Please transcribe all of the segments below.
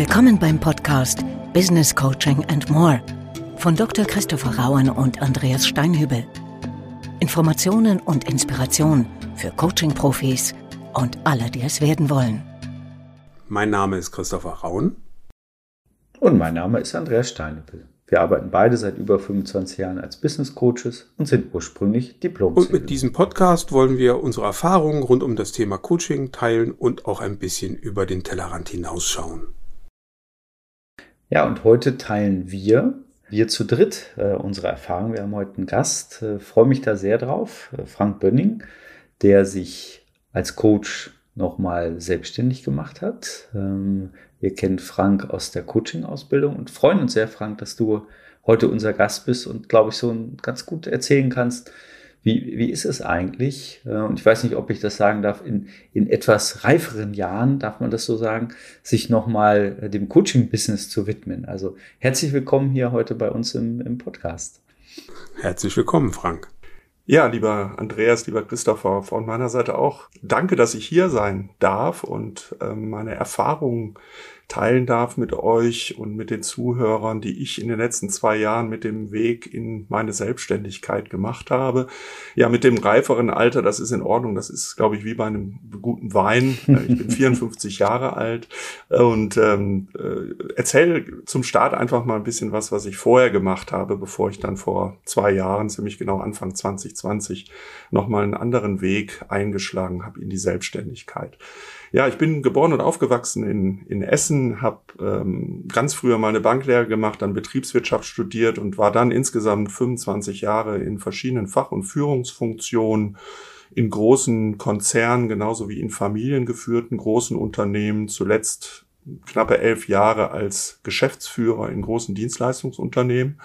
Willkommen beim Podcast Business Coaching and More von Dr. Christopher Rauen und Andreas Steinhübel. Informationen und Inspiration für Coaching-Profis und alle, die es werden wollen. Mein Name ist Christopher Rauen. Und mein Name ist Andreas Steinhübel. Wir arbeiten beide seit über 25 Jahren als Business Coaches und sind ursprünglich diplom Und mit diesem Podcast wollen wir unsere Erfahrungen rund um das Thema Coaching teilen und auch ein bisschen über den Tellerrand hinausschauen. Ja, und heute teilen wir, wir zu dritt, äh, unsere Erfahrungen. Wir haben heute einen Gast, äh, freue mich da sehr drauf, äh, Frank Bönning, der sich als Coach nochmal selbstständig gemacht hat. Ähm, wir kennen Frank aus der Coaching-Ausbildung und freuen uns sehr, Frank, dass du heute unser Gast bist und, glaube ich, so ganz gut erzählen kannst, wie, wie ist es eigentlich? Äh, und ich weiß nicht, ob ich das sagen darf, in, in etwas reiferen Jahren, darf man das so sagen, sich nochmal äh, dem Coaching-Business zu widmen. Also herzlich willkommen hier heute bei uns im, im Podcast. Herzlich willkommen, Frank. Ja, lieber Andreas, lieber Christopher, von meiner Seite auch danke, dass ich hier sein darf und äh, meine Erfahrungen teilen darf mit euch und mit den Zuhörern, die ich in den letzten zwei Jahren mit dem Weg in meine Selbstständigkeit gemacht habe. Ja, mit dem reiferen Alter, das ist in Ordnung. Das ist, glaube ich, wie bei einem guten Wein. Ich bin 54 Jahre alt und ähm, äh, erzähle zum Start einfach mal ein bisschen was, was ich vorher gemacht habe, bevor ich dann vor zwei Jahren, ziemlich genau Anfang 2020, nochmal einen anderen Weg eingeschlagen habe in die Selbstständigkeit. Ja, ich bin geboren und aufgewachsen in, in Essen, habe ähm, ganz früher mal eine Banklehre gemacht, dann Betriebswirtschaft studiert und war dann insgesamt 25 Jahre in verschiedenen Fach- und Führungsfunktionen in großen Konzernen, genauso wie in familiengeführten großen Unternehmen, zuletzt knappe elf Jahre als Geschäftsführer in großen Dienstleistungsunternehmen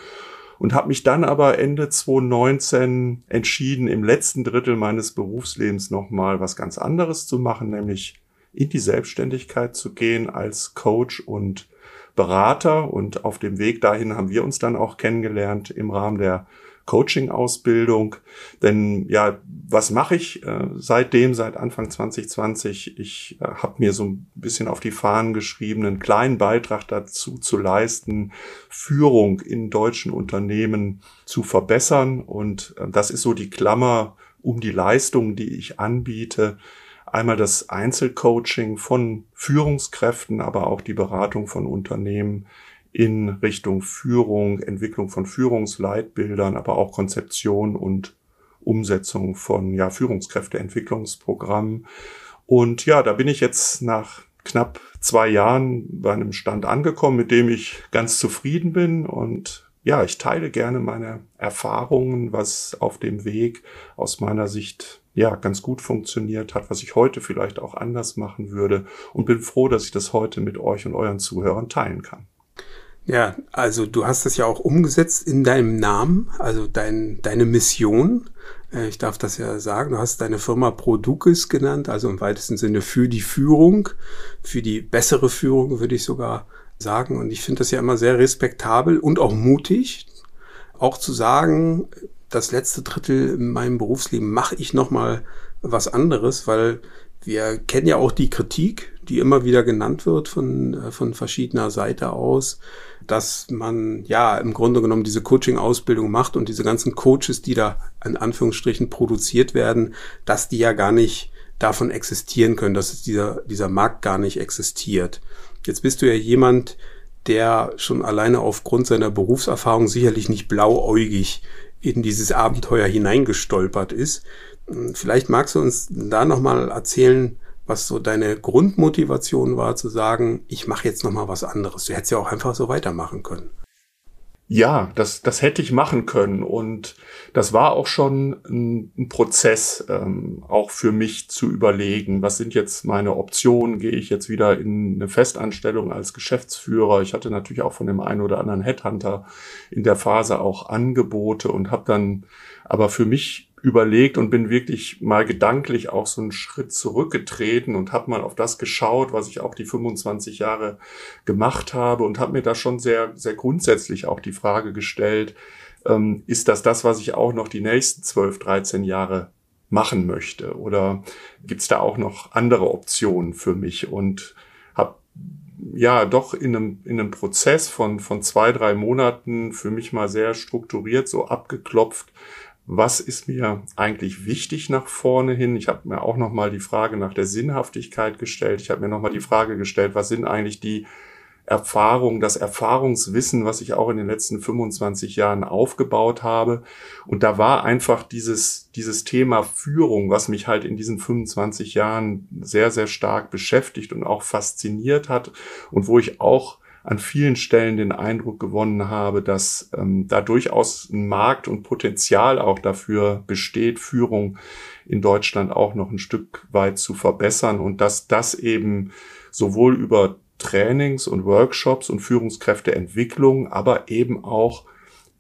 und habe mich dann aber Ende 2019 entschieden, im letzten Drittel meines Berufslebens nochmal was ganz anderes zu machen, nämlich in die Selbstständigkeit zu gehen als Coach und Berater. Und auf dem Weg dahin haben wir uns dann auch kennengelernt im Rahmen der Coaching-Ausbildung. Denn ja, was mache ich äh, seitdem, seit Anfang 2020? Ich äh, habe mir so ein bisschen auf die Fahnen geschrieben, einen kleinen Beitrag dazu zu leisten, Führung in deutschen Unternehmen zu verbessern. Und äh, das ist so die Klammer um die Leistungen, die ich anbiete Einmal das Einzelcoaching von Führungskräften, aber auch die Beratung von Unternehmen in Richtung Führung, Entwicklung von Führungsleitbildern, aber auch Konzeption und Umsetzung von ja, Führungskräfteentwicklungsprogrammen. Und ja, da bin ich jetzt nach knapp zwei Jahren bei einem Stand angekommen, mit dem ich ganz zufrieden bin und ja, ich teile gerne meine Erfahrungen, was auf dem Weg aus meiner Sicht ja ganz gut funktioniert hat, was ich heute vielleicht auch anders machen würde und bin froh, dass ich das heute mit euch und euren Zuhörern teilen kann. Ja, also du hast das ja auch umgesetzt in deinem Namen, also dein, deine Mission. Äh, ich darf das ja sagen, du hast deine Firma Producis genannt, also im weitesten Sinne für die Führung, für die bessere Führung würde ich sogar sagen. Und ich finde das ja immer sehr respektabel und auch mutig, auch zu sagen, das letzte Drittel in meinem Berufsleben mache ich nochmal was anderes, weil wir kennen ja auch die Kritik, die immer wieder genannt wird von, äh, von verschiedener Seite aus, dass man ja im Grunde genommen diese Coaching-Ausbildung macht und diese ganzen Coaches, die da in Anführungsstrichen produziert werden, dass die ja gar nicht davon existieren können, dass dieser, dieser Markt gar nicht existiert. Jetzt bist du ja jemand, der schon alleine aufgrund seiner Berufserfahrung sicherlich nicht blauäugig in dieses Abenteuer hineingestolpert ist. Vielleicht magst du uns da nochmal erzählen, was so deine Grundmotivation war, zu sagen, ich mache jetzt nochmal was anderes. Du hättest ja auch einfach so weitermachen können. Ja, das, das hätte ich machen können. Und das war auch schon ein, ein Prozess, ähm, auch für mich zu überlegen, was sind jetzt meine Optionen? Gehe ich jetzt wieder in eine Festanstellung als Geschäftsführer? Ich hatte natürlich auch von dem einen oder anderen Headhunter in der Phase auch Angebote und habe dann aber für mich überlegt und bin wirklich mal gedanklich auch so einen Schritt zurückgetreten und habe mal auf das geschaut, was ich auch die 25 Jahre gemacht habe und habe mir da schon sehr, sehr grundsätzlich auch die Frage gestellt, ähm, ist das das, was ich auch noch die nächsten 12, 13 Jahre machen möchte? Oder gibt es da auch noch andere Optionen für mich? Und habe ja doch in einem, in einem Prozess von, von zwei, drei Monaten für mich mal sehr strukturiert so abgeklopft, was ist mir eigentlich wichtig nach vorne hin? Ich habe mir auch nochmal die Frage nach der Sinnhaftigkeit gestellt. Ich habe mir nochmal die Frage gestellt, was sind eigentlich die Erfahrung, das Erfahrungswissen, was ich auch in den letzten 25 Jahren aufgebaut habe. Und da war einfach dieses, dieses Thema Führung, was mich halt in diesen 25 Jahren sehr, sehr stark beschäftigt und auch fasziniert hat und wo ich auch an vielen Stellen den Eindruck gewonnen habe, dass ähm, da durchaus ein Markt und Potenzial auch dafür besteht, Führung in Deutschland auch noch ein Stück weit zu verbessern und dass das eben sowohl über Trainings und Workshops und Führungskräfteentwicklung, aber eben auch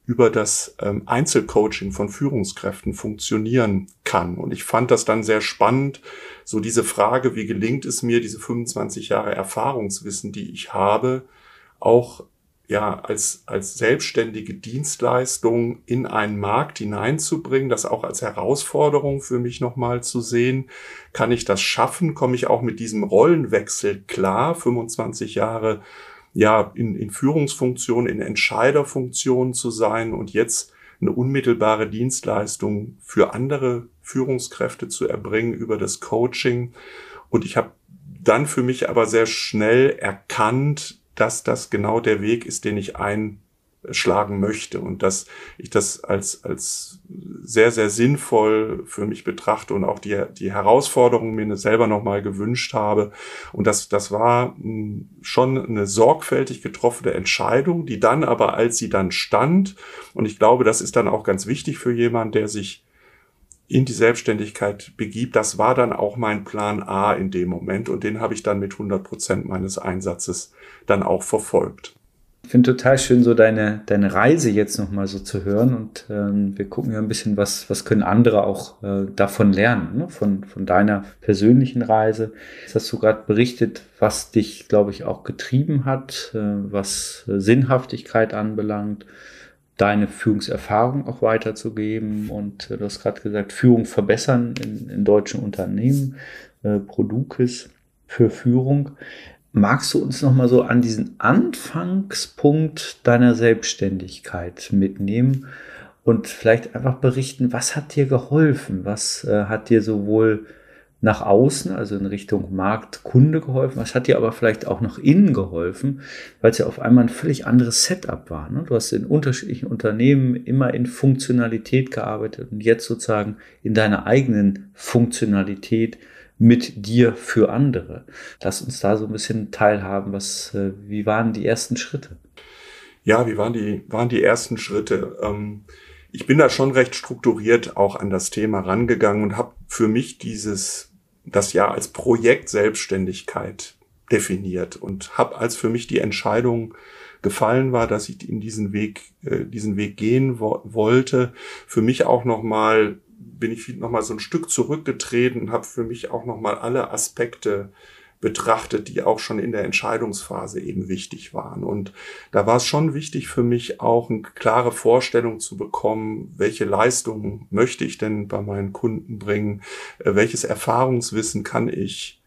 über das ähm, Einzelcoaching von Führungskräften funktionieren kann. Und ich fand das dann sehr spannend, so diese Frage, wie gelingt es mir, diese 25 Jahre Erfahrungswissen, die ich habe, auch ja, als, als selbstständige Dienstleistung in einen Markt hineinzubringen, das auch als Herausforderung für mich nochmal zu sehen. Kann ich das schaffen? Komme ich auch mit diesem Rollenwechsel klar? 25 Jahre, ja, in, in Führungsfunktion, in Entscheiderfunktion zu sein und jetzt eine unmittelbare Dienstleistung für andere Führungskräfte zu erbringen über das Coaching. Und ich habe dann für mich aber sehr schnell erkannt, dass das genau der Weg ist, den ich einschlagen möchte und dass ich das als, als sehr, sehr sinnvoll für mich betrachte und auch die, die Herausforderungen mir selber nochmal gewünscht habe. Und das, das war hm, schon eine sorgfältig getroffene Entscheidung, die dann aber, als sie dann stand, und ich glaube, das ist dann auch ganz wichtig für jemanden, der sich in die Selbstständigkeit begibt, das war dann auch mein Plan A in dem Moment und den habe ich dann mit 100 Prozent meines Einsatzes dann auch verfolgt. Ich finde total schön, so deine, deine Reise jetzt nochmal so zu hören und ähm, wir gucken ja ein bisschen, was, was können andere auch äh, davon lernen, ne? von, von deiner persönlichen Reise. Jetzt hast du gerade berichtet, was dich, glaube ich, auch getrieben hat, äh, was äh, Sinnhaftigkeit anbelangt, deine Führungserfahrung auch weiterzugeben. Und äh, du hast gerade gesagt, Führung verbessern in, in deutschen Unternehmen, äh, Produkes für Führung. Magst du uns noch mal so an diesen Anfangspunkt deiner Selbstständigkeit mitnehmen und vielleicht einfach berichten, was hat dir geholfen? Was äh, hat dir sowohl nach außen, also in Richtung Markt, Kunde geholfen. Was hat dir aber vielleicht auch nach innen geholfen, weil es ja auf einmal ein völlig anderes Setup war. Ne? Du hast in unterschiedlichen Unternehmen immer in Funktionalität gearbeitet und jetzt sozusagen in deiner eigenen Funktionalität mit dir für andere. Lass uns da so ein bisschen teilhaben. Was, äh, wie waren die ersten Schritte? Ja, wie waren die, waren die ersten Schritte? Ähm ich bin da schon recht strukturiert auch an das Thema rangegangen und habe für mich dieses das ja als Projekt Selbstständigkeit definiert und habe als für mich die Entscheidung gefallen war, dass ich in diesen Weg äh, diesen Weg gehen wo wollte, für mich auch noch mal bin ich noch mal so ein Stück zurückgetreten und habe für mich auch noch mal alle Aspekte betrachtet, die auch schon in der Entscheidungsphase eben wichtig waren. Und da war es schon wichtig für mich auch eine klare Vorstellung zu bekommen, welche Leistungen möchte ich denn bei meinen Kunden bringen, äh, welches Erfahrungswissen kann ich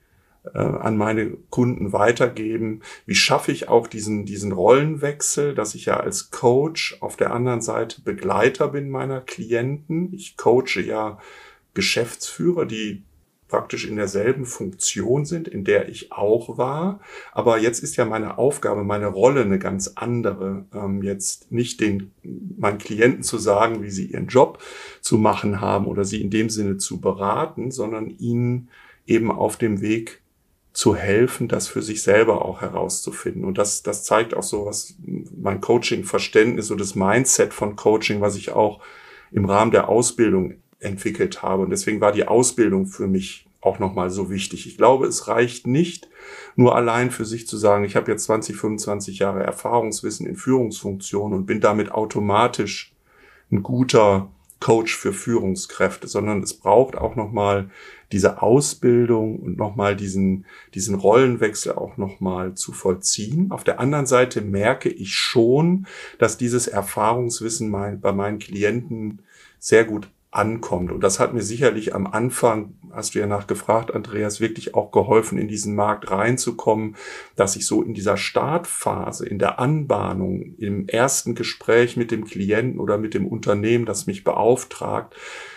äh, an meine Kunden weitergeben? Wie schaffe ich auch diesen, diesen Rollenwechsel, dass ich ja als Coach auf der anderen Seite Begleiter bin meiner Klienten? Ich coache ja Geschäftsführer, die praktisch in derselben Funktion sind, in der ich auch war. Aber jetzt ist ja meine Aufgabe, meine Rolle eine ganz andere. Ähm, jetzt nicht den, meinen Klienten zu sagen, wie sie ihren Job zu machen haben oder sie in dem Sinne zu beraten, sondern ihnen eben auf dem Weg zu helfen, das für sich selber auch herauszufinden. Und das, das zeigt auch so, was mein Coaching-Verständnis und das Mindset von Coaching, was ich auch im Rahmen der Ausbildung entwickelt habe. Und deswegen war die Ausbildung für mich auch nochmal so wichtig. Ich glaube, es reicht nicht nur allein für sich zu sagen, ich habe jetzt 20, 25 Jahre Erfahrungswissen in Führungsfunktionen und bin damit automatisch ein guter Coach für Führungskräfte, sondern es braucht auch nochmal diese Ausbildung und nochmal diesen, diesen Rollenwechsel auch nochmal zu vollziehen. Auf der anderen Seite merke ich schon, dass dieses Erfahrungswissen mein, bei meinen Klienten sehr gut ankommt. Und das hat mir sicherlich am Anfang, hast du ja nachgefragt, Andreas, wirklich auch geholfen, in diesen Markt reinzukommen, dass ich so in dieser Startphase, in der Anbahnung, im ersten Gespräch mit dem Klienten oder mit dem Unternehmen, das mich beauftragt,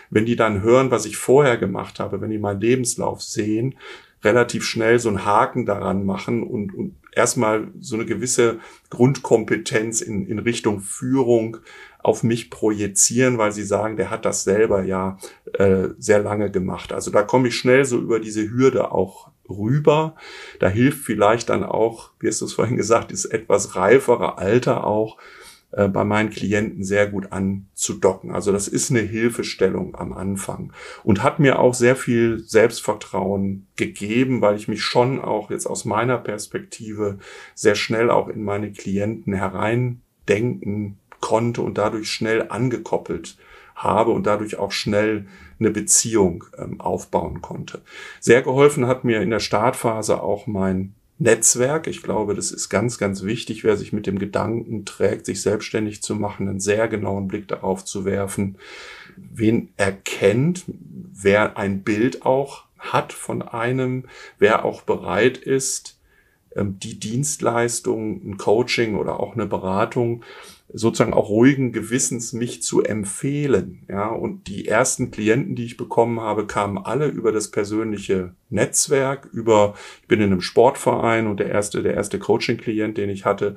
wenn die dann hören, was ich vorher gemacht habe, wenn die meinen Lebenslauf sehen, relativ schnell so einen Haken daran machen und, und erstmal so eine gewisse Grundkompetenz in, in Richtung Führung auf mich projizieren, weil sie sagen, der hat das selber ja äh, sehr lange gemacht. Also da komme ich schnell so über diese Hürde auch rüber. Da hilft vielleicht dann auch, wie hast du es vorhin gesagt, ist etwas reifere Alter auch, äh, bei meinen Klienten sehr gut anzudocken. Also das ist eine Hilfestellung am Anfang und hat mir auch sehr viel Selbstvertrauen gegeben, weil ich mich schon auch jetzt aus meiner Perspektive sehr schnell auch in meine Klienten hereindenken konnte und dadurch schnell angekoppelt habe und dadurch auch schnell eine Beziehung ähm, aufbauen konnte. Sehr geholfen hat mir in der Startphase auch mein Netzwerk. Ich glaube, das ist ganz, ganz wichtig, wer sich mit dem Gedanken trägt, sich selbstständig zu machen, einen sehr genauen Blick darauf zu werfen, wen erkennt, wer ein Bild auch hat von einem, wer auch bereit ist, ähm, die Dienstleistung, ein Coaching oder auch eine Beratung sozusagen auch ruhigen Gewissens mich zu empfehlen. Ja, und die ersten Klienten, die ich bekommen habe, kamen alle über das persönliche Netzwerk, über, ich bin in einem Sportverein und der erste, der erste Coaching-Klient, den ich hatte,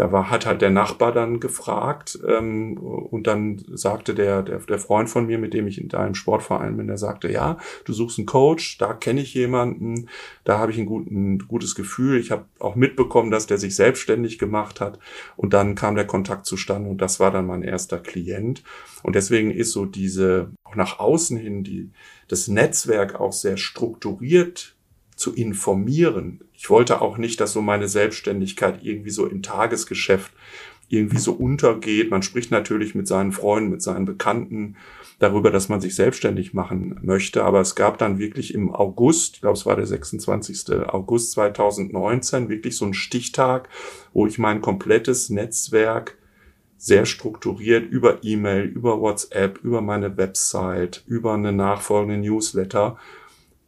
da war, hat halt der Nachbar dann gefragt ähm, und dann sagte der, der, der Freund von mir, mit dem ich in deinem Sportverein bin, der sagte, ja, du suchst einen Coach, da kenne ich jemanden, da habe ich ein, gut, ein gutes Gefühl. Ich habe auch mitbekommen, dass der sich selbstständig gemacht hat und dann kam der Kontakt zustande und das war dann mein erster Klient. Und deswegen ist so diese, auch nach außen hin, die, das Netzwerk auch sehr strukturiert zu informieren. Ich wollte auch nicht, dass so meine Selbstständigkeit irgendwie so im Tagesgeschäft irgendwie so untergeht. Man spricht natürlich mit seinen Freunden, mit seinen Bekannten darüber, dass man sich selbstständig machen möchte. Aber es gab dann wirklich im August, ich glaube es war der 26. August 2019, wirklich so einen Stichtag, wo ich mein komplettes Netzwerk sehr strukturiert über E-Mail, über WhatsApp, über meine Website, über eine nachfolgende Newsletter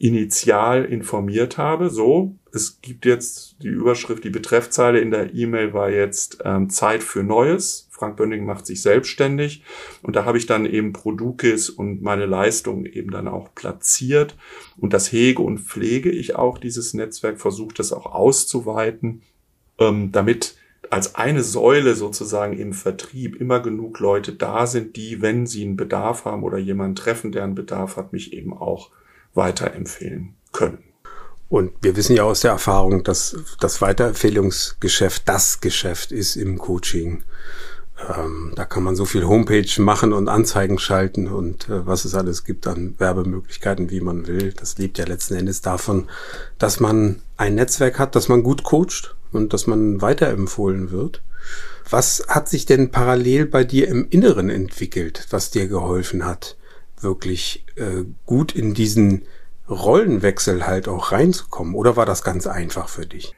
initial informiert habe. So, es gibt jetzt die Überschrift, die Betreffzeile in der E-Mail war jetzt ähm, Zeit für Neues. Frank Bönning macht sich selbstständig. Und da habe ich dann eben Produkis und meine Leistungen eben dann auch platziert. Und das hege und pflege ich auch, dieses Netzwerk, versuche das auch auszuweiten, ähm, damit als eine Säule sozusagen im Vertrieb immer genug Leute da sind, die, wenn sie einen Bedarf haben oder jemanden treffen, der einen Bedarf hat, mich eben auch weiterempfehlen können. Und wir wissen ja aus der Erfahrung, dass das Weiterempfehlungsgeschäft das Geschäft ist im Coaching. Ähm, da kann man so viel Homepage machen und Anzeigen schalten und äh, was es alles gibt an Werbemöglichkeiten, wie man will. Das lebt ja letzten Endes davon, dass man ein Netzwerk hat, dass man gut coacht und dass man weiterempfohlen wird. Was hat sich denn parallel bei dir im Inneren entwickelt, was dir geholfen hat? Wirklich äh, gut in diesen Rollenwechsel halt auch reinzukommen? Oder war das ganz einfach für dich?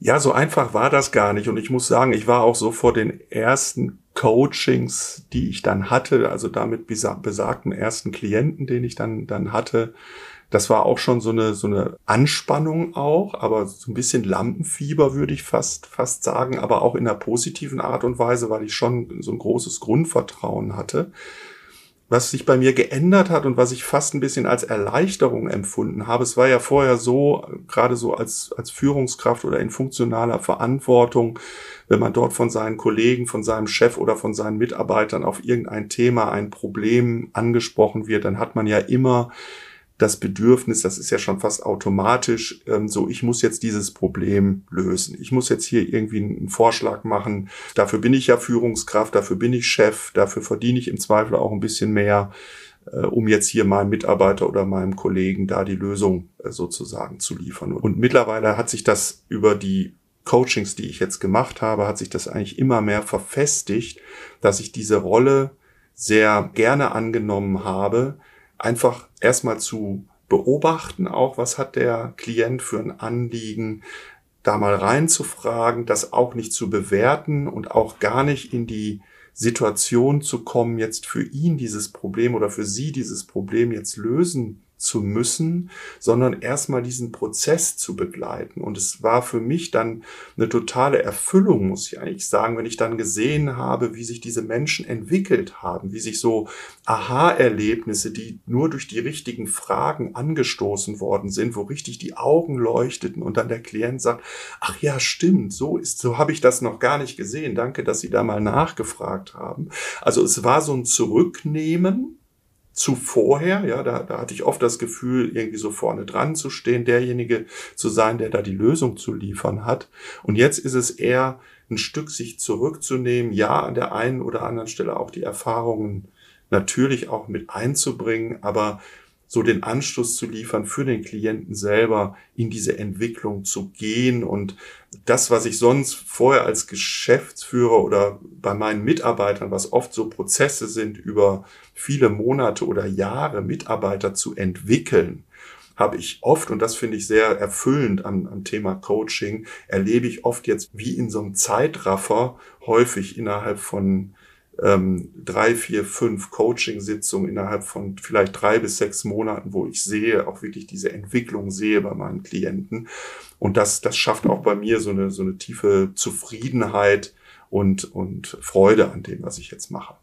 Ja, so einfach war das gar nicht. Und ich muss sagen, ich war auch so vor den ersten Coachings, die ich dann hatte, also damit besagten ersten Klienten, den ich dann, dann hatte. Das war auch schon so eine, so eine Anspannung auch, aber so ein bisschen Lampenfieber würde ich fast, fast sagen, aber auch in einer positiven Art und Weise, weil ich schon so ein großes Grundvertrauen hatte was sich bei mir geändert hat und was ich fast ein bisschen als Erleichterung empfunden habe. Es war ja vorher so, gerade so als, als Führungskraft oder in funktionaler Verantwortung, wenn man dort von seinen Kollegen, von seinem Chef oder von seinen Mitarbeitern auf irgendein Thema, ein Problem angesprochen wird, dann hat man ja immer das Bedürfnis, das ist ja schon fast automatisch, ähm, so ich muss jetzt dieses Problem lösen. Ich muss jetzt hier irgendwie einen Vorschlag machen. Dafür bin ich ja Führungskraft, dafür bin ich Chef, dafür verdiene ich im Zweifel auch ein bisschen mehr, äh, um jetzt hier meinem Mitarbeiter oder meinem Kollegen da die Lösung äh, sozusagen zu liefern. Und mittlerweile hat sich das über die Coachings, die ich jetzt gemacht habe, hat sich das eigentlich immer mehr verfestigt, dass ich diese Rolle sehr gerne angenommen habe, einfach erstmal zu beobachten, auch was hat der Klient für ein Anliegen, da mal reinzufragen, das auch nicht zu bewerten und auch gar nicht in die Situation zu kommen, jetzt für ihn dieses Problem oder für sie dieses Problem jetzt lösen zu müssen, sondern erstmal diesen Prozess zu begleiten. Und es war für mich dann eine totale Erfüllung, muss ich eigentlich sagen, wenn ich dann gesehen habe, wie sich diese Menschen entwickelt haben, wie sich so Aha-Erlebnisse, die nur durch die richtigen Fragen angestoßen worden sind, wo richtig die Augen leuchteten und dann der Klient sagt, ach ja, stimmt, so ist, so habe ich das noch gar nicht gesehen. Danke, dass Sie da mal nachgefragt haben. Also es war so ein Zurücknehmen zu vorher, ja, da, da hatte ich oft das Gefühl, irgendwie so vorne dran zu stehen, derjenige zu sein, der da die Lösung zu liefern hat. Und jetzt ist es eher ein Stück sich zurückzunehmen, ja, an der einen oder anderen Stelle auch die Erfahrungen natürlich auch mit einzubringen, aber so den Anschluss zu liefern für den Klienten selber in diese Entwicklung zu gehen. Und das, was ich sonst vorher als Geschäftsführer oder bei meinen Mitarbeitern, was oft so Prozesse sind, über viele Monate oder Jahre Mitarbeiter zu entwickeln, habe ich oft, und das finde ich sehr erfüllend am, am Thema Coaching, erlebe ich oft jetzt wie in so einem Zeitraffer häufig innerhalb von ähm, drei, vier, fünf Coaching-Sitzungen innerhalb von vielleicht drei bis sechs Monaten, wo ich sehe, auch wirklich diese Entwicklung sehe bei meinen Klienten. Und das, das schafft auch bei mir so eine, so eine tiefe Zufriedenheit und, und Freude an dem, was ich jetzt mache.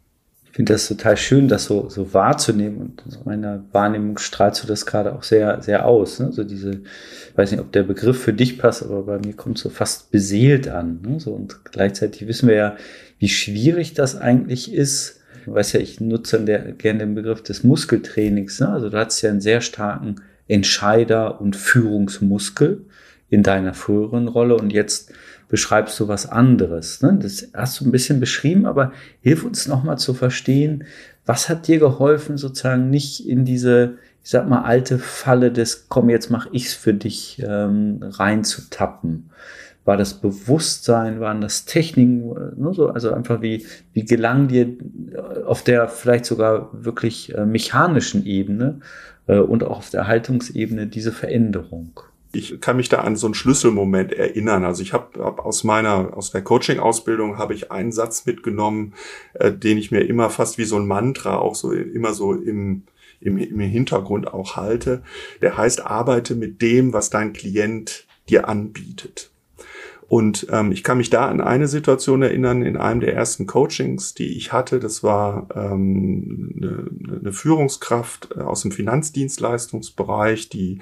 Ich finde das total schön, das so, so wahrzunehmen. Und aus meiner Wahrnehmung strahlst du das gerade auch sehr, sehr aus. Ne? So diese, ich weiß nicht, ob der Begriff für dich passt, aber bei mir kommt so fast beseelt an. Ne? So, und gleichzeitig wissen wir ja, wie schwierig das eigentlich ist. Du weißt ja, ich nutze der, gerne den Begriff des Muskeltrainings. Ne? Also du hast ja einen sehr starken Entscheider- und Führungsmuskel in deiner früheren Rolle und jetzt beschreibst du was anderes. Ne? Das hast du ein bisschen beschrieben, aber hilf uns nochmal zu verstehen, was hat dir geholfen, sozusagen nicht in diese, ich sag mal, alte Falle des, komm, jetzt mach ich's für dich ähm, reinzutappen. War das Bewusstsein, waren das Techniken, ne, so, also einfach wie, wie gelang dir auf der vielleicht sogar wirklich äh, mechanischen Ebene äh, und auch auf der Haltungsebene diese Veränderung? Ich kann mich da an so einen Schlüsselmoment erinnern. Also ich habe hab aus meiner, aus der Coaching-Ausbildung habe ich einen Satz mitgenommen, äh, den ich mir immer fast wie so ein Mantra auch so immer so im, im, im Hintergrund auch halte. Der heißt, arbeite mit dem, was dein Klient dir anbietet. Und ähm, ich kann mich da an eine Situation erinnern, in einem der ersten Coachings, die ich hatte. Das war ähm, eine, eine Führungskraft äh, aus dem Finanzdienstleistungsbereich, die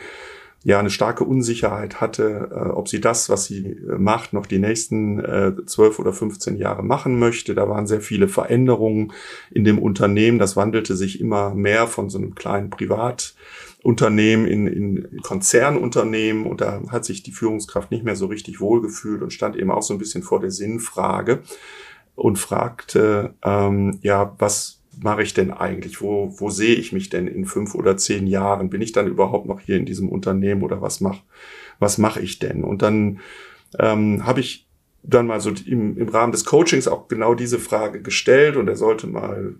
ja eine starke Unsicherheit hatte, äh, ob sie das, was sie äh, macht, noch die nächsten äh, zwölf oder 15 Jahre machen möchte. Da waren sehr viele Veränderungen in dem Unternehmen. Das wandelte sich immer mehr von so einem kleinen Privatunternehmen in, in Konzernunternehmen und da hat sich die Führungskraft nicht mehr so richtig wohlgefühlt und stand eben auch so ein bisschen vor der Sinnfrage und fragte, ähm, ja, was mache ich denn eigentlich? Wo, wo sehe ich mich denn in fünf oder zehn Jahren? Bin ich dann überhaupt noch hier in diesem Unternehmen oder was mach, was mache ich denn? Und dann ähm, habe ich dann mal so im, im Rahmen des Coachings auch genau diese Frage gestellt und er sollte mal,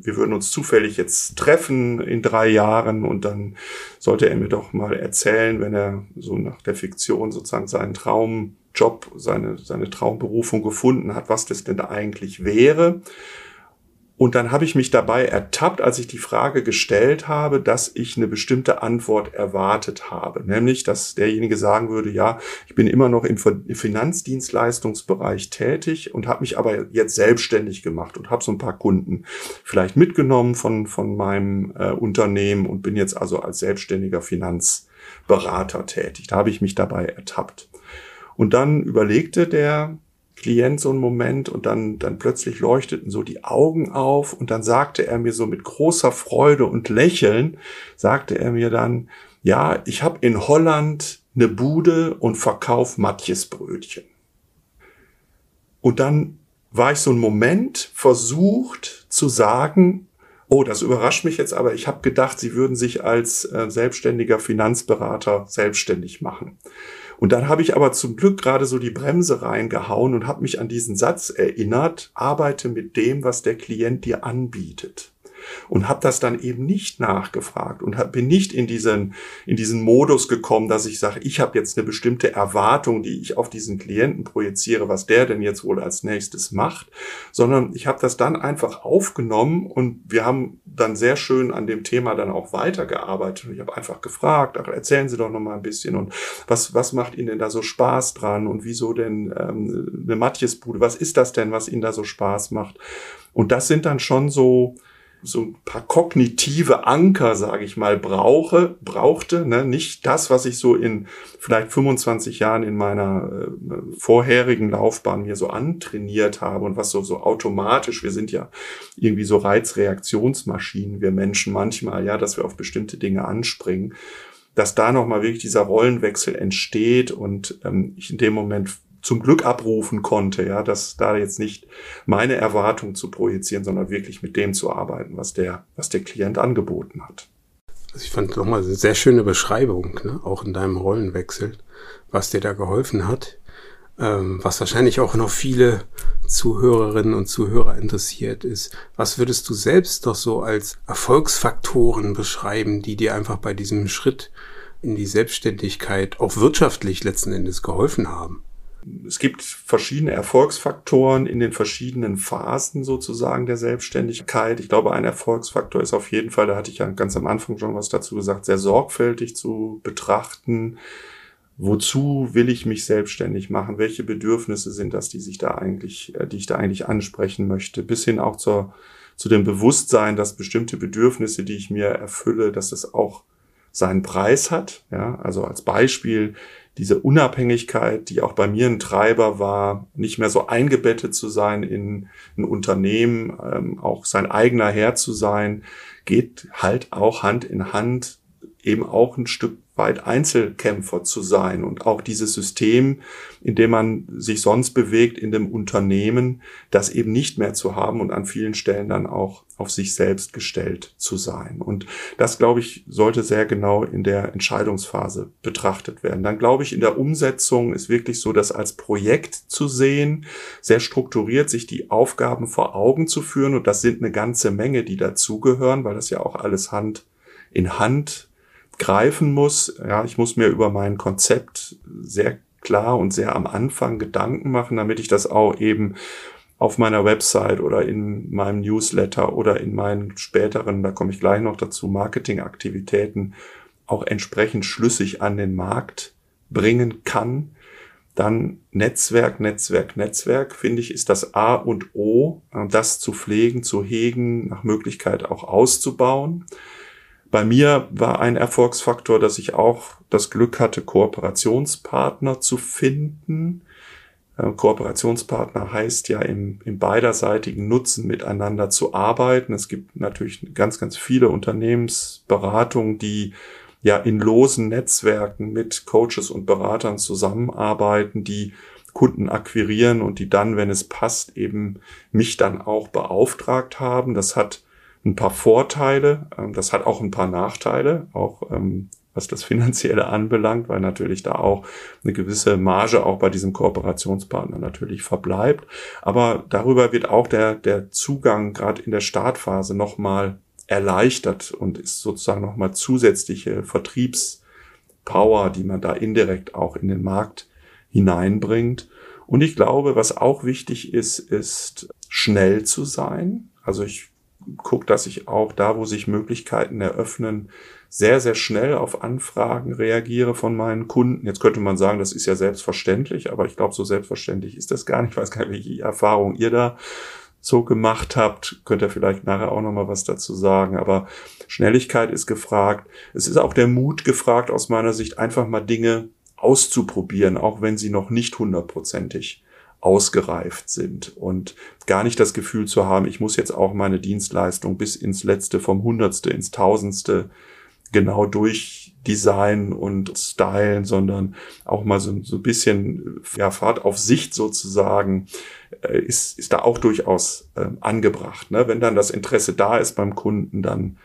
wir würden uns zufällig jetzt treffen in drei Jahren und dann sollte er mir doch mal erzählen, wenn er so nach der Fiktion sozusagen seinen Traumjob, seine, seine Traumberufung gefunden hat, was das denn da eigentlich wäre. Und dann habe ich mich dabei ertappt, als ich die Frage gestellt habe, dass ich eine bestimmte Antwort erwartet habe. Nämlich, dass derjenige sagen würde, ja, ich bin immer noch im Finanzdienstleistungsbereich tätig und habe mich aber jetzt selbstständig gemacht und habe so ein paar Kunden vielleicht mitgenommen von, von meinem äh, Unternehmen und bin jetzt also als selbstständiger Finanzberater tätig. Da habe ich mich dabei ertappt. Und dann überlegte der Klient so einen Moment und dann, dann plötzlich leuchteten so die Augen auf und dann sagte er mir so mit großer Freude und Lächeln, sagte er mir dann, ja, ich habe in Holland eine Bude und verkauf Matjesbrötchen. Und dann war ich so einen Moment versucht zu sagen, oh, das überrascht mich jetzt, aber ich habe gedacht, Sie würden sich als äh, selbstständiger Finanzberater selbstständig machen. Und dann habe ich aber zum Glück gerade so die Bremse reingehauen und habe mich an diesen Satz erinnert, arbeite mit dem, was der Klient dir anbietet. Und habe das dann eben nicht nachgefragt und hab, bin nicht in diesen in diesen Modus gekommen, dass ich sage, ich habe jetzt eine bestimmte Erwartung, die ich auf diesen Klienten projiziere, was der denn jetzt wohl als nächstes macht, sondern ich habe das dann einfach aufgenommen und wir haben dann sehr schön an dem Thema dann auch weitergearbeitet. Ich habe einfach gefragt, ach, erzählen Sie doch noch mal ein bisschen und was was macht Ihnen denn da so Spaß dran und wieso denn ähm, eine Matjesbude? Was ist das denn, was Ihnen da so Spaß macht? Und das sind dann schon so, so ein paar kognitive Anker, sage ich mal, brauche, brauchte. Ne? Nicht das, was ich so in vielleicht 25 Jahren in meiner äh, vorherigen Laufbahn mir so antrainiert habe und was so, so automatisch, wir sind ja irgendwie so Reizreaktionsmaschinen, wir Menschen manchmal, ja, dass wir auf bestimmte Dinge anspringen dass da nochmal wirklich dieser Rollenwechsel entsteht und ähm, ich in dem Moment zum Glück abrufen konnte, ja, dass da jetzt nicht meine Erwartung zu projizieren, sondern wirklich mit dem zu arbeiten, was der, was der Klient angeboten hat. Also ich fand nochmal eine sehr schöne Beschreibung, ne? auch in deinem Rollenwechsel, was dir da geholfen hat, ähm, was wahrscheinlich auch noch viele Zuhörerinnen und Zuhörer interessiert ist. Was würdest du selbst doch so als Erfolgsfaktoren beschreiben, die dir einfach bei diesem Schritt in die Selbstständigkeit auch wirtschaftlich letzten Endes geholfen haben? Es gibt verschiedene Erfolgsfaktoren in den verschiedenen Phasen sozusagen der Selbstständigkeit. Ich glaube, ein Erfolgsfaktor ist auf jeden Fall, da hatte ich ja ganz am Anfang schon was dazu gesagt, sehr sorgfältig zu betrachten. Wozu will ich mich selbstständig machen? Welche Bedürfnisse sind das, die sich da eigentlich, äh, die ich da eigentlich ansprechen möchte? Bis hin auch zur, zu dem Bewusstsein, dass bestimmte Bedürfnisse, die ich mir erfülle, dass es auch seinen Preis hat. Ja, also als Beispiel, diese Unabhängigkeit, die auch bei mir ein Treiber war, nicht mehr so eingebettet zu sein in ein Unternehmen, ähm, auch sein eigener Herr zu sein, geht halt auch Hand in Hand eben auch ein Stück weit Einzelkämpfer zu sein und auch dieses System, in dem man sich sonst bewegt in dem Unternehmen, das eben nicht mehr zu haben und an vielen Stellen dann auch auf sich selbst gestellt zu sein. Und das, glaube ich, sollte sehr genau in der Entscheidungsphase betrachtet werden. Dann glaube ich, in der Umsetzung ist wirklich so, das als Projekt zu sehen, sehr strukturiert sich die Aufgaben vor Augen zu führen. Und das sind eine ganze Menge, die dazugehören, weil das ja auch alles Hand in Hand greifen muss. Ja, ich muss mir über mein Konzept sehr klar und sehr am Anfang Gedanken machen, damit ich das auch eben auf meiner Website oder in meinem Newsletter oder in meinen späteren, da komme ich gleich noch dazu, Marketingaktivitäten auch entsprechend schlüssig an den Markt bringen kann. Dann Netzwerk, Netzwerk, Netzwerk, finde ich, ist das A und O, das zu pflegen, zu hegen, nach Möglichkeit auch auszubauen. Bei mir war ein Erfolgsfaktor, dass ich auch das Glück hatte, Kooperationspartner zu finden. Äh, Kooperationspartner heißt ja im, im beiderseitigen Nutzen miteinander zu arbeiten. Es gibt natürlich ganz, ganz viele Unternehmensberatungen, die ja in losen Netzwerken mit Coaches und Beratern zusammenarbeiten, die Kunden akquirieren und die dann, wenn es passt, eben mich dann auch beauftragt haben. Das hat ein paar Vorteile. Ähm, das hat auch ein paar Nachteile, auch ähm, was das Finanzielle anbelangt, weil natürlich da auch eine gewisse Marge auch bei diesem Kooperationspartner natürlich verbleibt. Aber darüber wird auch der, der Zugang gerade in der Startphase nochmal erleichtert und ist sozusagen nochmal zusätzliche Vertriebspower, die man da indirekt auch in den Markt hineinbringt. Und ich glaube, was auch wichtig ist, ist schnell zu sein. Also ich gucke, dass ich auch da, wo sich Möglichkeiten eröffnen, sehr, sehr schnell auf Anfragen reagiere von meinen Kunden. Jetzt könnte man sagen, das ist ja selbstverständlich, aber ich glaube, so selbstverständlich ist das gar nicht. Ich weiß gar nicht, welche Erfahrung ihr da so gemacht habt. Könnt ihr vielleicht nachher auch nochmal was dazu sagen. Aber Schnelligkeit ist gefragt. Es ist auch der Mut gefragt, aus meiner Sicht einfach mal Dinge auszuprobieren, auch wenn sie noch nicht hundertprozentig ausgereift sind und gar nicht das Gefühl zu haben, ich muss jetzt auch meine Dienstleistung bis ins letzte vom Hundertste ins Tausendste genau durchdesignen und stylen, sondern auch mal so, so ein bisschen ja, Fahrt auf Sicht sozusagen äh, ist, ist da auch durchaus äh, angebracht. Ne? Wenn dann das Interesse da ist beim Kunden, dann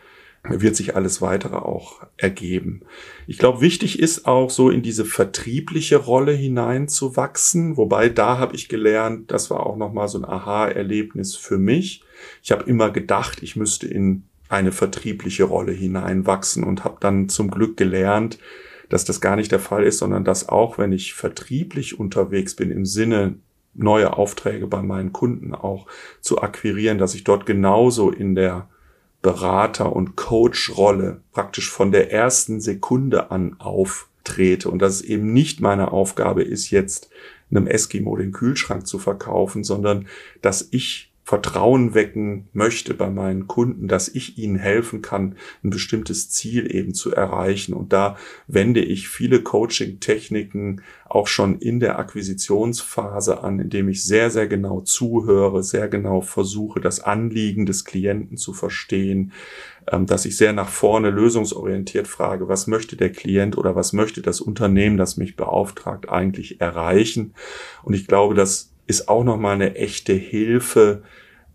wird sich alles weitere auch ergeben. Ich glaube, wichtig ist auch so in diese vertriebliche Rolle hineinzuwachsen, wobei da habe ich gelernt, das war auch nochmal so ein Aha-Erlebnis für mich. Ich habe immer gedacht, ich müsste in eine vertriebliche Rolle hineinwachsen und habe dann zum Glück gelernt, dass das gar nicht der Fall ist, sondern dass auch wenn ich vertrieblich unterwegs bin im Sinne neue Aufträge bei meinen Kunden auch zu akquirieren, dass ich dort genauso in der Berater- und Coach-Rolle praktisch von der ersten Sekunde an auftrete. Und dass es eben nicht meine Aufgabe ist, jetzt einem Eskimo den Kühlschrank zu verkaufen, sondern dass ich Vertrauen wecken möchte bei meinen Kunden, dass ich ihnen helfen kann, ein bestimmtes Ziel eben zu erreichen. Und da wende ich viele Coaching-Techniken auch schon in der Akquisitionsphase an, indem ich sehr, sehr genau zuhöre, sehr genau versuche, das Anliegen des Klienten zu verstehen, ähm, dass ich sehr nach vorne lösungsorientiert frage, was möchte der Klient oder was möchte das Unternehmen, das mich beauftragt, eigentlich erreichen. Und ich glaube, dass ist auch nochmal eine echte Hilfe,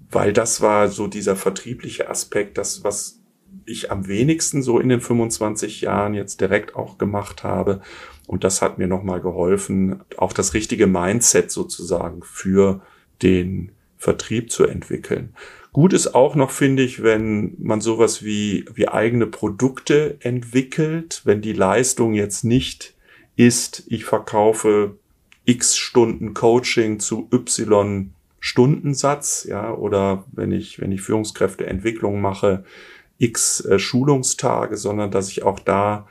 weil das war so dieser vertriebliche Aspekt, das, was ich am wenigsten so in den 25 Jahren jetzt direkt auch gemacht habe. Und das hat mir nochmal geholfen, auch das richtige Mindset sozusagen für den Vertrieb zu entwickeln. Gut ist auch noch, finde ich, wenn man sowas wie, wie eigene Produkte entwickelt, wenn die Leistung jetzt nicht ist, ich verkaufe x Stunden Coaching zu y Stundensatz, ja, oder wenn ich, wenn ich Führungskräfteentwicklung mache, x äh, Schulungstage, sondern dass ich auch da,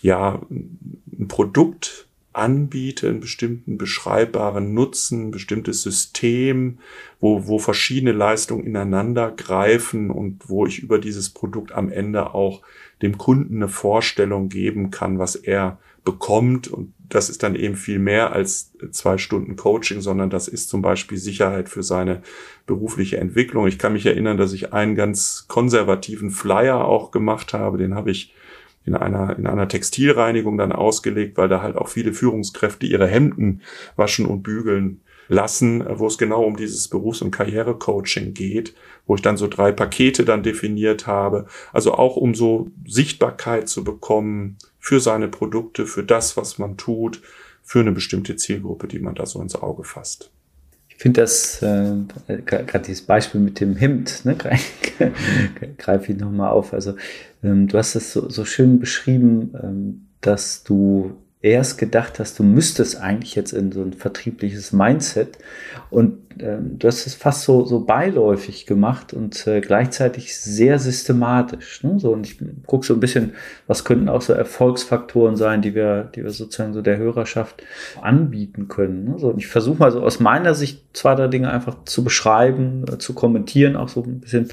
ja, ein Produkt anbiete, einen bestimmten beschreibbaren Nutzen, ein bestimmtes System, wo, wo verschiedene Leistungen ineinander greifen und wo ich über dieses Produkt am Ende auch dem Kunden eine Vorstellung geben kann, was er bekommt. Und das ist dann eben viel mehr als zwei Stunden Coaching, sondern das ist zum Beispiel Sicherheit für seine berufliche Entwicklung. Ich kann mich erinnern, dass ich einen ganz konservativen Flyer auch gemacht habe. Den habe ich in einer, in einer Textilreinigung dann ausgelegt, weil da halt auch viele Führungskräfte ihre Hemden waschen und bügeln lassen, wo es genau um dieses Berufs- und Karrierecoaching geht, wo ich dann so drei Pakete dann definiert habe. Also auch um so Sichtbarkeit zu bekommen für seine Produkte, für das, was man tut, für eine bestimmte Zielgruppe, die man da so ins Auge fasst. Ich finde das, äh, gerade dieses Beispiel mit dem Hemd, ne, greife ich nochmal auf. Also ähm, du hast es so, so schön beschrieben, ähm, dass du erst gedacht hast, du müsstest eigentlich jetzt in so ein vertriebliches Mindset und ähm, du hast es fast so, so beiläufig gemacht und äh, gleichzeitig sehr systematisch. Ne? So, und ich gucke so ein bisschen, was könnten auch so Erfolgsfaktoren sein, die wir, die wir sozusagen so der Hörerschaft anbieten können. Ne? So, und ich versuche mal so aus meiner Sicht zwei, drei Dinge einfach zu beschreiben, äh, zu kommentieren, auch so ein bisschen,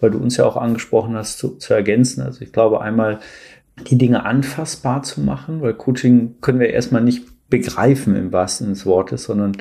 weil du uns ja auch angesprochen hast, zu, zu ergänzen. Also ich glaube einmal, die Dinge anfassbar zu machen, weil Coaching können wir erstmal nicht begreifen im wahrsten des Wortes, sondern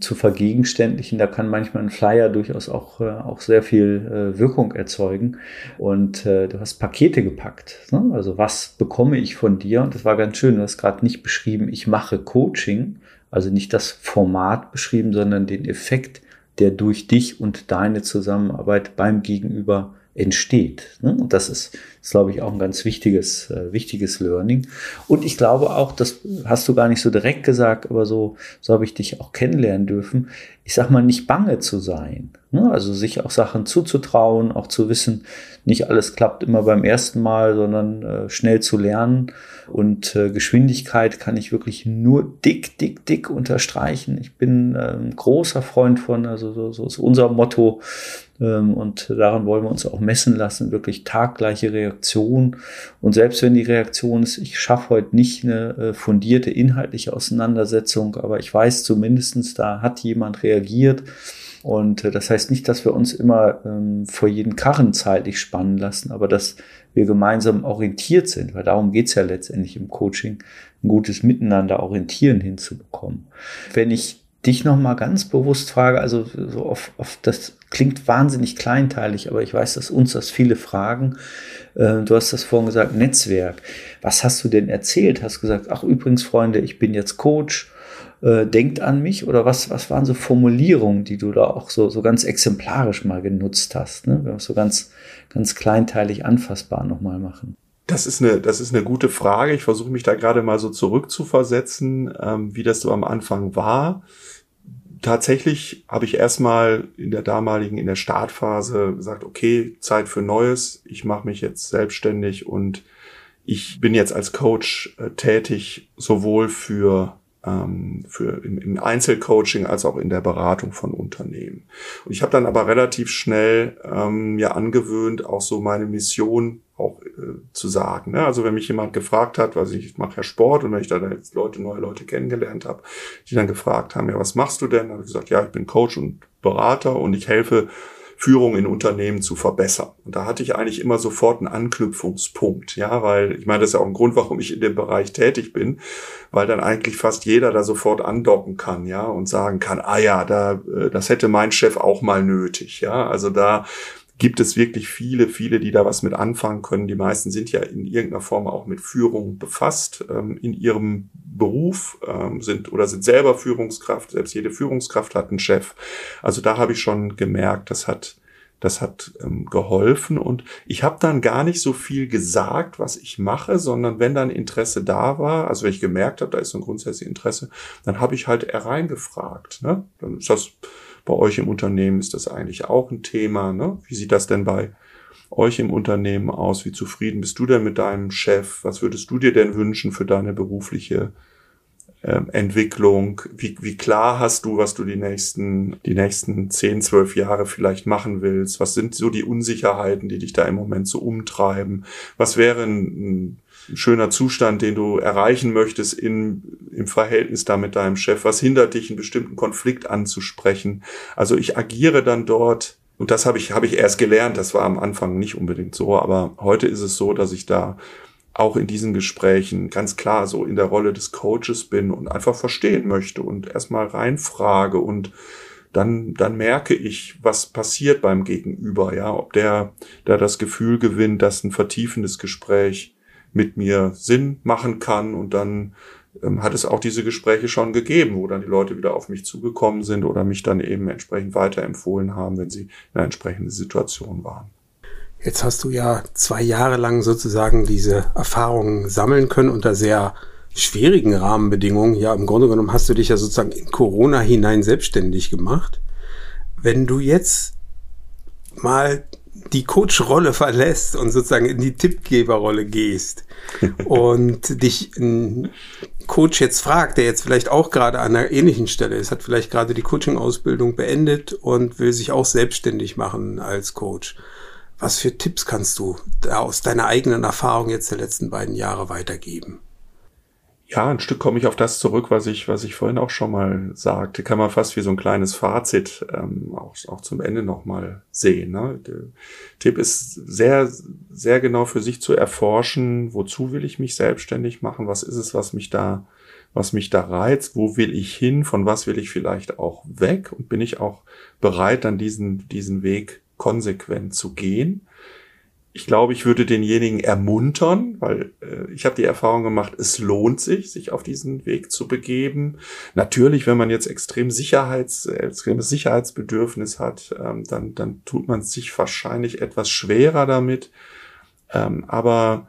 zu vergegenständlichen. Da kann manchmal ein Flyer durchaus auch, äh, auch sehr viel äh, Wirkung erzeugen. Und äh, du hast Pakete gepackt. Ne? Also was bekomme ich von dir? Und das war ganz schön. Du hast gerade nicht beschrieben, ich mache Coaching. Also nicht das Format beschrieben, sondern den Effekt, der durch dich und deine Zusammenarbeit beim Gegenüber entsteht. Ne? Und das ist, ist, glaube ich, auch ein ganz wichtiges, äh, wichtiges Learning. Und ich glaube auch, das hast du gar nicht so direkt gesagt, aber so, so habe ich dich auch kennenlernen dürfen. Ich sag mal, nicht bange zu sein. Ne? Also sich auch Sachen zuzutrauen, auch zu wissen, nicht alles klappt immer beim ersten Mal, sondern äh, schnell zu lernen. Und äh, Geschwindigkeit kann ich wirklich nur dick, dick, dick unterstreichen. Ich bin ein großer Freund von, also so, so ist unser Motto, ähm, und daran wollen wir uns auch messen lassen, wirklich taggleiche Reaktion. Und selbst wenn die Reaktion ist, ich schaffe heute nicht eine äh, fundierte inhaltliche Auseinandersetzung, aber ich weiß zumindestens, da hat jemand reagiert. Und äh, das heißt nicht, dass wir uns immer ähm, vor jeden Karren zeitlich spannen lassen, aber dass wir gemeinsam orientiert sind, weil darum geht's ja letztendlich im Coaching, ein gutes Miteinander orientieren hinzubekommen. Wenn ich dich nochmal ganz bewusst frage, also so auf, auf das klingt wahnsinnig kleinteilig, aber ich weiß, dass uns das viele fragen. Äh, du hast das vorhin gesagt, Netzwerk. Was hast du denn erzählt? Hast gesagt, ach übrigens, Freunde, ich bin jetzt Coach. Äh, denkt an mich oder was, was waren so Formulierungen, die du da auch so, so ganz exemplarisch mal genutzt hast, ne? wenn wir es so ganz, ganz kleinteilig anfassbar nochmal machen? Das ist eine, das ist eine gute Frage. Ich versuche mich da gerade mal so zurückzuversetzen, ähm, wie das so am Anfang war tatsächlich habe ich erstmal in der damaligen, in der Startphase gesagt, okay, Zeit für Neues. Ich mache mich jetzt selbstständig und ich bin jetzt als Coach äh, tätig, sowohl für ähm, für im, im Einzelcoaching als auch in der Beratung von Unternehmen. Und ich habe dann aber relativ schnell ähm, mir angewöhnt, auch so meine Mission auch äh, zu sagen. Ne? Also wenn mich jemand gefragt hat, was ich, ich mache ja Sport und wenn ich da jetzt Leute, neue Leute kennengelernt habe, die dann gefragt haben, ja, was machst du denn? Habe ich gesagt, ja, ich bin Coach und Berater und ich helfe Führung in Unternehmen zu verbessern. Und da hatte ich eigentlich immer sofort einen Anknüpfungspunkt, ja, weil ich meine, das ist ja auch ein Grund, warum ich in dem Bereich tätig bin, weil dann eigentlich fast jeder da sofort andocken kann, ja, und sagen kann, ah ja, da, äh, das hätte mein Chef auch mal nötig, ja, also da gibt es wirklich viele, viele, die da was mit anfangen können. Die meisten sind ja in irgendeiner Form auch mit Führung befasst ähm, in ihrem Beruf, ähm, sind oder sind selber Führungskraft. Selbst jede Führungskraft hat einen Chef. Also da habe ich schon gemerkt, das hat das hat ähm, geholfen und ich habe dann gar nicht so viel gesagt, was ich mache, sondern wenn dann Interesse da war, also wenn ich gemerkt habe, da ist so ein grundsätzliches Interesse, dann habe ich halt hereingefragt. Ne? Dann ist das bei euch im Unternehmen ist das eigentlich auch ein Thema. Ne? Wie sieht das denn bei euch im Unternehmen aus? Wie zufrieden bist du denn mit deinem Chef? Was würdest du dir denn wünschen für deine berufliche äh, Entwicklung? Wie, wie klar hast du, was du die nächsten, die nächsten 10, 12 Jahre vielleicht machen willst? Was sind so die Unsicherheiten, die dich da im Moment so umtreiben? Was wäre ein, ein schöner Zustand, den du erreichen möchtest in, im Verhältnis da mit deinem Chef? Was hindert dich, einen bestimmten Konflikt anzusprechen? Also ich agiere dann dort und das habe ich, habe ich erst gelernt. Das war am Anfang nicht unbedingt so, aber heute ist es so, dass ich da auch in diesen Gesprächen ganz klar so in der Rolle des Coaches bin und einfach verstehen möchte und erstmal reinfrage und dann, dann merke ich, was passiert beim Gegenüber, ja, ob der da das Gefühl gewinnt, dass ein vertiefendes Gespräch mit mir Sinn machen kann. Und dann ähm, hat es auch diese Gespräche schon gegeben, wo dann die Leute wieder auf mich zugekommen sind oder mich dann eben entsprechend weiterempfohlen haben, wenn sie in einer entsprechenden Situation waren. Jetzt hast du ja zwei Jahre lang sozusagen diese Erfahrungen sammeln können unter sehr schwierigen Rahmenbedingungen. Ja, im Grunde genommen hast du dich ja sozusagen in Corona hinein selbstständig gemacht. Wenn du jetzt mal die Coach-Rolle verlässt und sozusagen in die Tippgeberrolle gehst und dich ein Coach jetzt fragt, der jetzt vielleicht auch gerade an einer ähnlichen Stelle ist, hat vielleicht gerade die Coaching-Ausbildung beendet und will sich auch selbstständig machen als Coach. Was für Tipps kannst du aus deiner eigenen Erfahrung jetzt der letzten beiden Jahre weitergeben? Ja, ein Stück komme ich auf das zurück, was ich, was ich vorhin auch schon mal sagte. Kann man fast wie so ein kleines Fazit ähm, auch, auch zum Ende nochmal sehen. Ne? Der Tipp ist sehr, sehr genau für sich zu erforschen, wozu will ich mich selbstständig machen, was ist es, was mich da, was mich da reizt, wo will ich hin, von was will ich vielleicht auch weg und bin ich auch bereit, dann diesen, diesen Weg konsequent zu gehen ich glaube, ich würde denjenigen ermuntern, weil äh, ich habe die Erfahrung gemacht, es lohnt sich, sich auf diesen Weg zu begeben. Natürlich, wenn man jetzt extrem Sicherheits, extremes Sicherheitsbedürfnis hat, ähm, dann, dann tut man sich wahrscheinlich etwas schwerer damit. Ähm, aber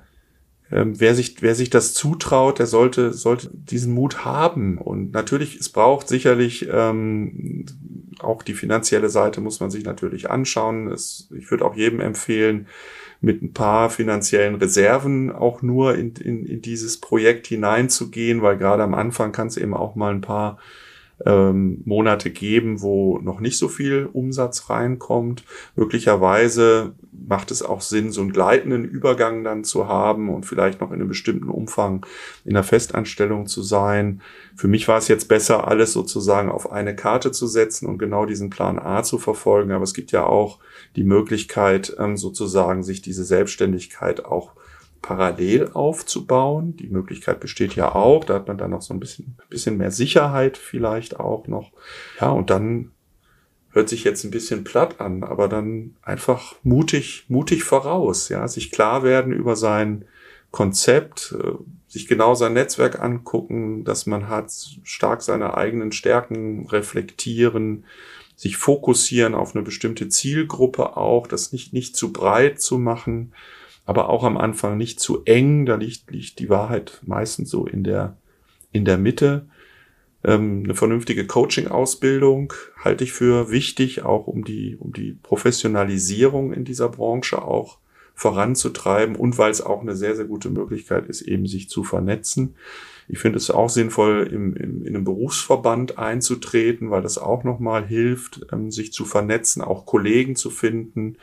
ähm, wer sich, wer sich das zutraut, der sollte, sollte diesen Mut haben. Und natürlich, es braucht sicherlich ähm, auch die finanzielle Seite muss man sich natürlich anschauen. Es, ich würde auch jedem empfehlen, mit ein paar finanziellen Reserven auch nur in, in, in dieses Projekt hineinzugehen, weil gerade am Anfang kann es eben auch mal ein paar ähm, Monate geben, wo noch nicht so viel Umsatz reinkommt. Möglicherweise macht es auch Sinn, so einen gleitenden Übergang dann zu haben und vielleicht noch in einem bestimmten Umfang in der Festanstellung zu sein. Für mich war es jetzt besser, alles sozusagen auf eine Karte zu setzen und genau diesen Plan A zu verfolgen. Aber es gibt ja auch die Möglichkeit, ähm, sozusagen sich diese Selbstständigkeit auch parallel aufzubauen. Die Möglichkeit besteht ja auch. Da hat man dann noch so ein bisschen, bisschen mehr Sicherheit vielleicht auch noch. Ja, und dann hört sich jetzt ein bisschen platt an, aber dann einfach mutig, mutig voraus, ja, sich klar werden über sein Konzept, äh, sich genau sein Netzwerk angucken, dass man hat, stark seine eigenen Stärken reflektieren, sich fokussieren auf eine bestimmte Zielgruppe auch, das nicht, nicht zu breit zu machen, aber auch am Anfang nicht zu eng, da liegt, liegt die Wahrheit meistens so in der, in der Mitte Ähm, eine vernünftige Coaching-Ausbildung halte ich für wichtig, auch um die, um die Professionalisierung in dieser Branche auch voranzutreiben und weil es auch eine sehr, sehr gute Möglichkeit ist, eben sich zu vernetzen. Ich finde es auch sinnvoll, im, im, in einem Berufsverband einzutreten, weil das auch nochmal hilft, ähm, sich zu vernetzen, auch Kollegen zu finden,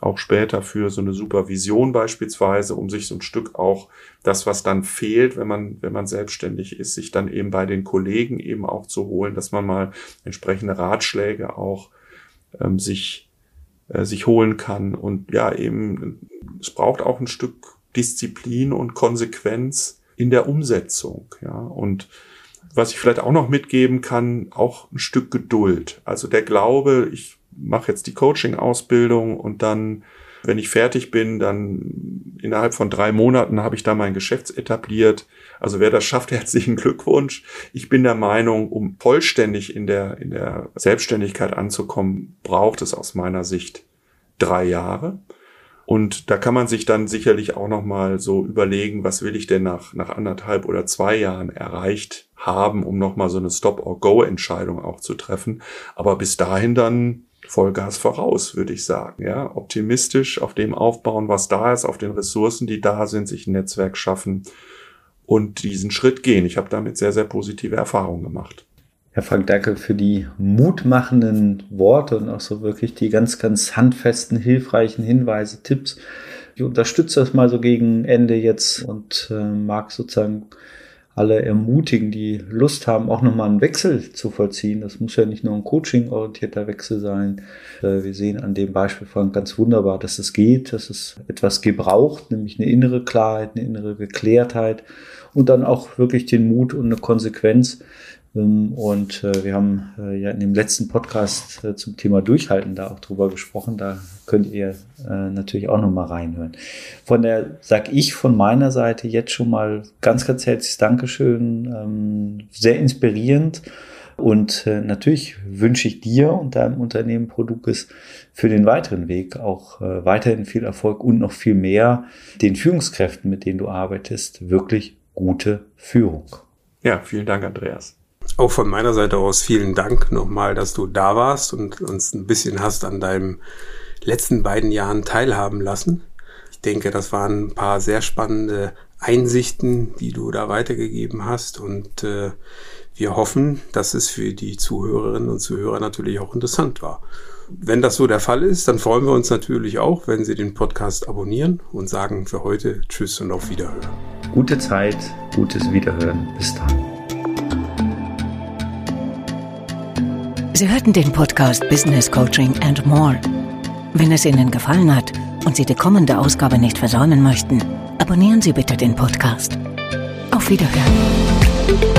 auch später für so eine Supervision beispielsweise, um sich so ein Stück auch das, was dann fehlt, wenn man, wenn man selbstständig ist, sich dann eben bei den Kollegen eben auch zu holen, dass man mal entsprechende Ratschläge auch ähm, sich, äh, sich holen kann. Und ja, eben, es braucht auch ein Stück Disziplin und Konsequenz in der Umsetzung, ja, und was ich vielleicht auch noch mitgeben kann, auch ein Stück Geduld. Also der Glaube, ich mache jetzt die Coaching-Ausbildung und dann, wenn ich fertig bin, dann innerhalb von drei Monaten habe ich da mein Geschäft etabliert. Also wer das schafft, herzlichen Glückwunsch. Ich bin der Meinung, um vollständig in der, in der Selbstständigkeit anzukommen, braucht es aus meiner Sicht drei Jahre. Und da kann man sich dann sicherlich auch nochmal so überlegen, was will ich denn nach, nach anderthalb oder zwei Jahren erreicht haben, um nochmal so eine Stop-or-Go-Entscheidung auch zu treffen. Aber bis dahin dann Vollgas voraus, würde ich sagen. Ja, optimistisch auf dem aufbauen, was da ist, auf den Ressourcen, die da sind, sich ein Netzwerk schaffen und diesen Schritt gehen. Ich habe damit sehr, sehr positive Erfahrungen gemacht. Herr Frank, danke für die mutmachenden Worte und auch so wirklich die ganz, ganz handfesten, hilfreichen Hinweise, Tipps. Ich unterstütze das mal so gegen Ende jetzt und äh, mag sozusagen alle ermutigen, die Lust haben, auch nochmal einen Wechsel zu vollziehen. Das muss ja nicht nur ein coaching-orientierter Wechsel sein. Äh, wir sehen an dem Beispiel von ganz wunderbar, dass es geht, dass es etwas gebraucht, nämlich eine innere Klarheit, eine innere Geklärtheit und dann auch wirklich den Mut und eine Konsequenz, und äh, wir haben äh, ja in dem letzten Podcast äh, zum Thema Durchhalten da auch drüber gesprochen. Da könnt ihr natürlich auch nochmal reinhören. Von der, sag ich von meiner Seite jetzt schon mal ganz, ganz herzliches Dankeschön. Ähm, sehr inspirierend. Und natürlich wünsche ich dir und deinem Unternehmen Produkes für den weiteren Weg auch weiterhin viel Erfolg und noch viel mehr den Führungskräften, mit denen du arbeitest, wirklich gute Führung. Ja, vielen Dank, Andreas. Auch von meiner Seite aus vielen Dank nochmal, dass du da warst und uns ein bisschen hast an deinem letzten beiden Jahren teilhaben lassen. Ich denke, das waren ein paar sehr spannende Einsichten, die du da weitergegeben hast und äh, wir hoffen, dass es für die Zuhörerinnen und Zuhörer natürlich auch interessant war. Wenn das so der Fall ist, dann freuen wir uns natürlich auch, wenn Sie den Podcast abonnieren und sagen für heute Tschüss und auf Wiederhören. Gute Zeit, gutes Wiederhören. Bis dann. Sie hörten den Podcast Business Coaching and More. Wenn es Ihnen gefallen hat und Sie die kommende Ausgabe nicht versäumen möchten, abonnieren Sie bitte den Podcast. Auf Wiederhören.